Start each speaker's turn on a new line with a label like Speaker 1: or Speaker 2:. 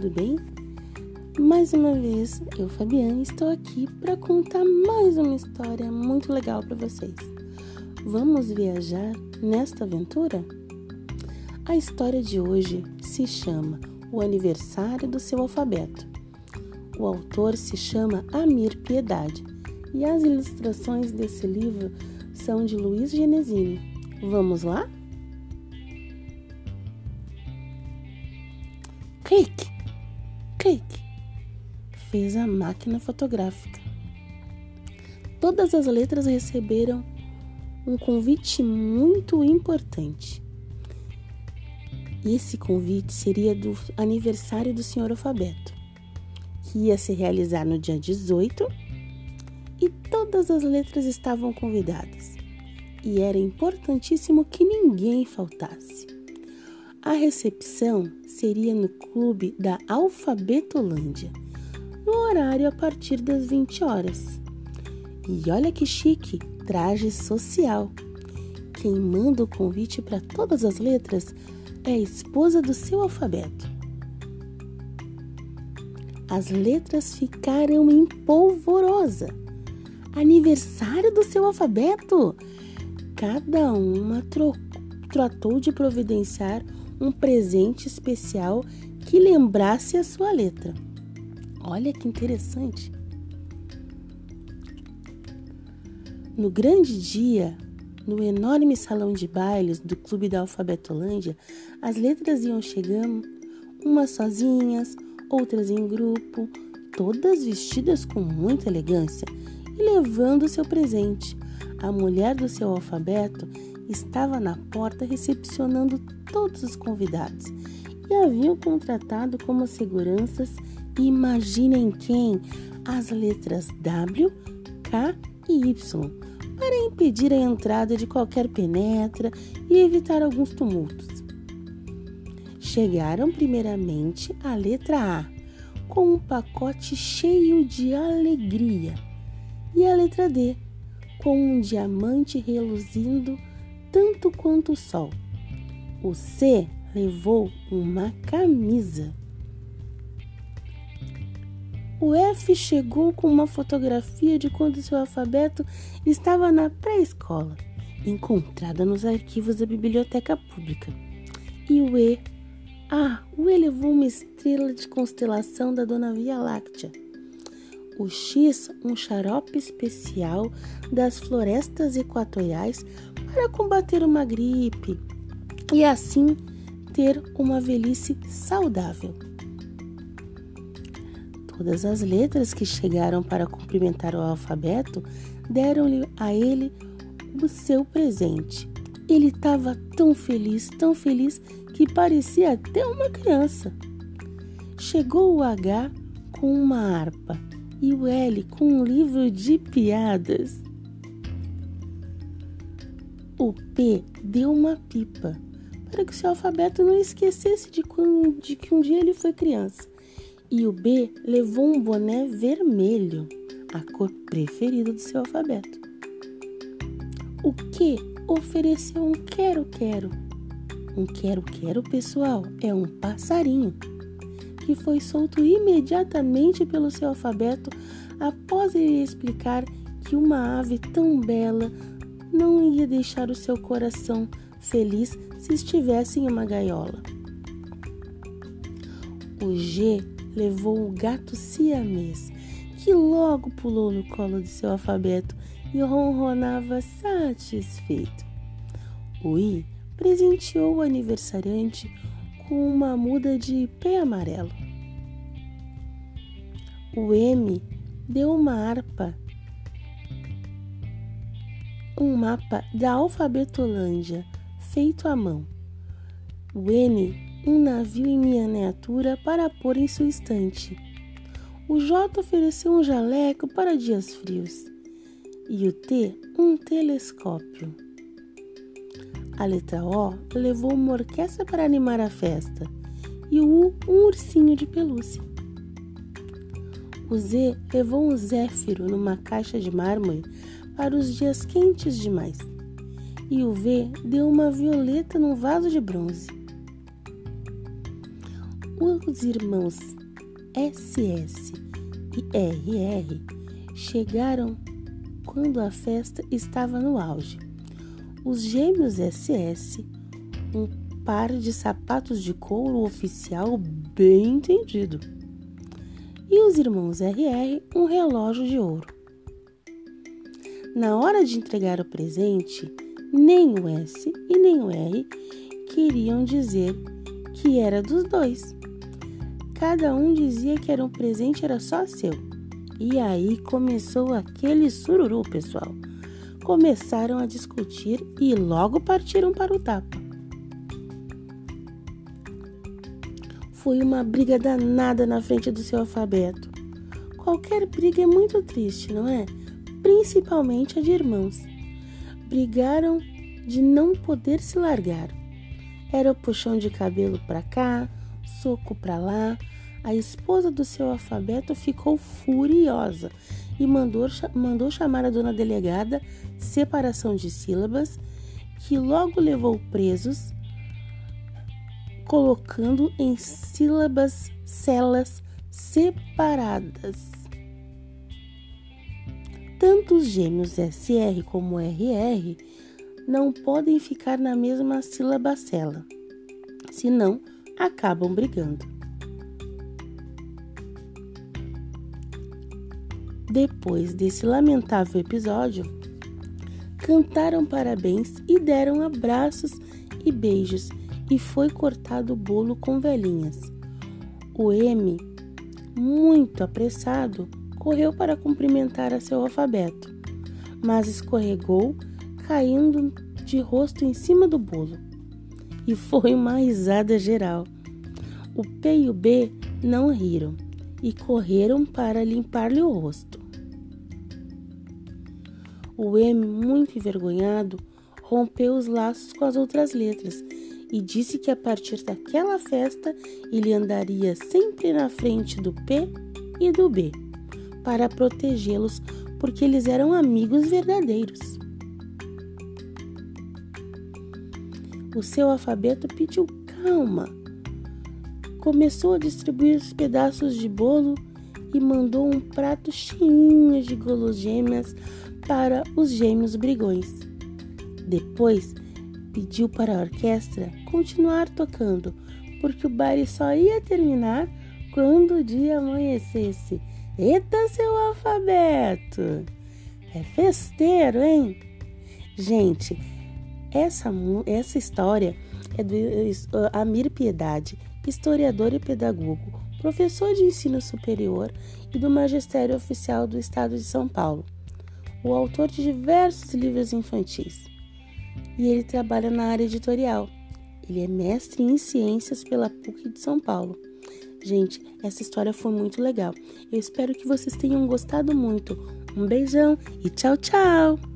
Speaker 1: tudo bem? Mais uma vez, eu, Fabiana, estou aqui para contar mais uma história muito legal para vocês. Vamos viajar nesta aventura? A história de hoje se chama O Aniversário do Seu Alfabeto. O autor se chama Amir Piedade e as ilustrações desse livro são de Luiz Genesini. Vamos lá? Clique, clique, fez a máquina fotográfica. Todas as letras receberam um convite muito importante. Esse convite seria do aniversário do Senhor Alfabeto, que ia se realizar no dia 18, e todas as letras estavam convidadas. E era importantíssimo que ninguém faltasse. A recepção seria no clube da Alfabetolândia, no horário a partir das 20 horas. E olha que chique, traje social. Quem manda o convite para todas as letras é a esposa do seu alfabeto. As letras ficaram em polvorosa. Aniversário do seu alfabeto! Cada uma tratou de providenciar um presente especial que lembrasse a sua letra. Olha que interessante! No grande dia, no enorme salão de bailes do Clube da Alfabetolândia, as letras iam chegando, umas sozinhas, outras em grupo, todas vestidas com muita elegância e levando seu presente. A mulher do seu alfabeto estava na porta recepcionando todos os convidados e haviam contratado como seguranças, imaginem quem, as letras W, K e Y, para impedir a entrada de qualquer penetra e evitar alguns tumultos. Chegaram primeiramente a letra A, com um pacote cheio de alegria, e a letra D, com um diamante reluzindo tanto quanto o sol. O C levou uma camisa. O F chegou com uma fotografia de quando seu alfabeto estava na pré-escola, encontrada nos arquivos da biblioteca pública. E o E, ah, o E levou uma estrela de constelação da Dona Via Láctea. O X, um xarope especial das florestas equatoriais para combater uma gripe e assim ter uma velhice saudável. Todas as letras que chegaram para cumprimentar o alfabeto deram-lhe a ele o seu presente. Ele estava tão feliz, tão feliz, que parecia até uma criança. Chegou o H com uma harpa e o L com um livro de piadas. O P deu uma pipa para que o seu alfabeto não esquecesse de, quando, de que um dia ele foi criança. E o B levou um boné vermelho, a cor preferida do seu alfabeto. O Q ofereceu um quero-quero. Um quero-quero, pessoal, é um passarinho que foi solto imediatamente pelo seu alfabeto após ele explicar que uma ave tão bela não ia deixar o seu coração feliz se estivesse em uma gaiola. O G levou o gato siamês, que logo pulou no colo de seu alfabeto e ronronava satisfeito. O I presenteou o aniversariante uma muda de pé amarelo. O M deu uma harpa um mapa da Alfabetolândia feito à mão. O N, um navio em miniatura para pôr em sua estante. O J ofereceu um jaleco para dias frios. E o T, um telescópio. A letra O levou uma orquestra para animar a festa. E o U, um ursinho de pelúcia. O Z levou um zéfiro numa caixa de mármore para os dias quentes demais. E o V deu uma violeta num vaso de bronze. Os irmãos SS e RR chegaram quando a festa estava no auge. Os gêmeos SS, um par de sapatos de couro oficial bem entendido. E os irmãos RR, um relógio de ouro. Na hora de entregar o presente, nem o S e nem o R queriam dizer que era dos dois. Cada um dizia que era um presente era só seu. E aí começou aquele sururu, pessoal. Começaram a discutir e logo partiram para o tapa. Foi uma briga danada na frente do seu alfabeto. Qualquer briga é muito triste, não é? Principalmente a de irmãos. Brigaram de não poder se largar. Era o puxão de cabelo para cá, soco para lá. A esposa do seu alfabeto ficou furiosa e mandou, mandou chamar a dona delegada, separação de sílabas, que logo levou presos, colocando em sílabas celas separadas. Tanto os gêmeos SR como RR não podem ficar na mesma sílaba cela, senão acabam brigando. Depois desse lamentável episódio, cantaram parabéns e deram abraços e beijos, e foi cortado o bolo com velhinhas. O M, muito apressado, correu para cumprimentar a seu alfabeto, mas escorregou caindo de rosto em cima do bolo. E foi uma risada geral. O P e o B não riram e correram para limpar-lhe o rosto. O M, muito envergonhado, rompeu os laços com as outras letras e disse que a partir daquela festa ele andaria sempre na frente do P e do B para protegê-los, porque eles eram amigos verdadeiros. o seu alfabeto pediu calma. Começou a distribuir os pedaços de bolo e mandou um prato cheio de guloseimas para os gêmeos brigões. Depois, pediu para a orquestra continuar tocando, porque o baile só ia terminar quando o dia amanhecesse. Eita, seu alfabeto! É festeiro, hein? Gente, essa, essa história é do Amir Piedade, historiador e pedagogo, professor de ensino superior e do Magistério Oficial do Estado de São Paulo, o autor de diversos livros infantis. E ele trabalha na área editorial. Ele é mestre em ciências pela PUC de São Paulo. Gente, essa história foi muito legal. Eu espero que vocês tenham gostado muito. Um beijão e tchau, tchau!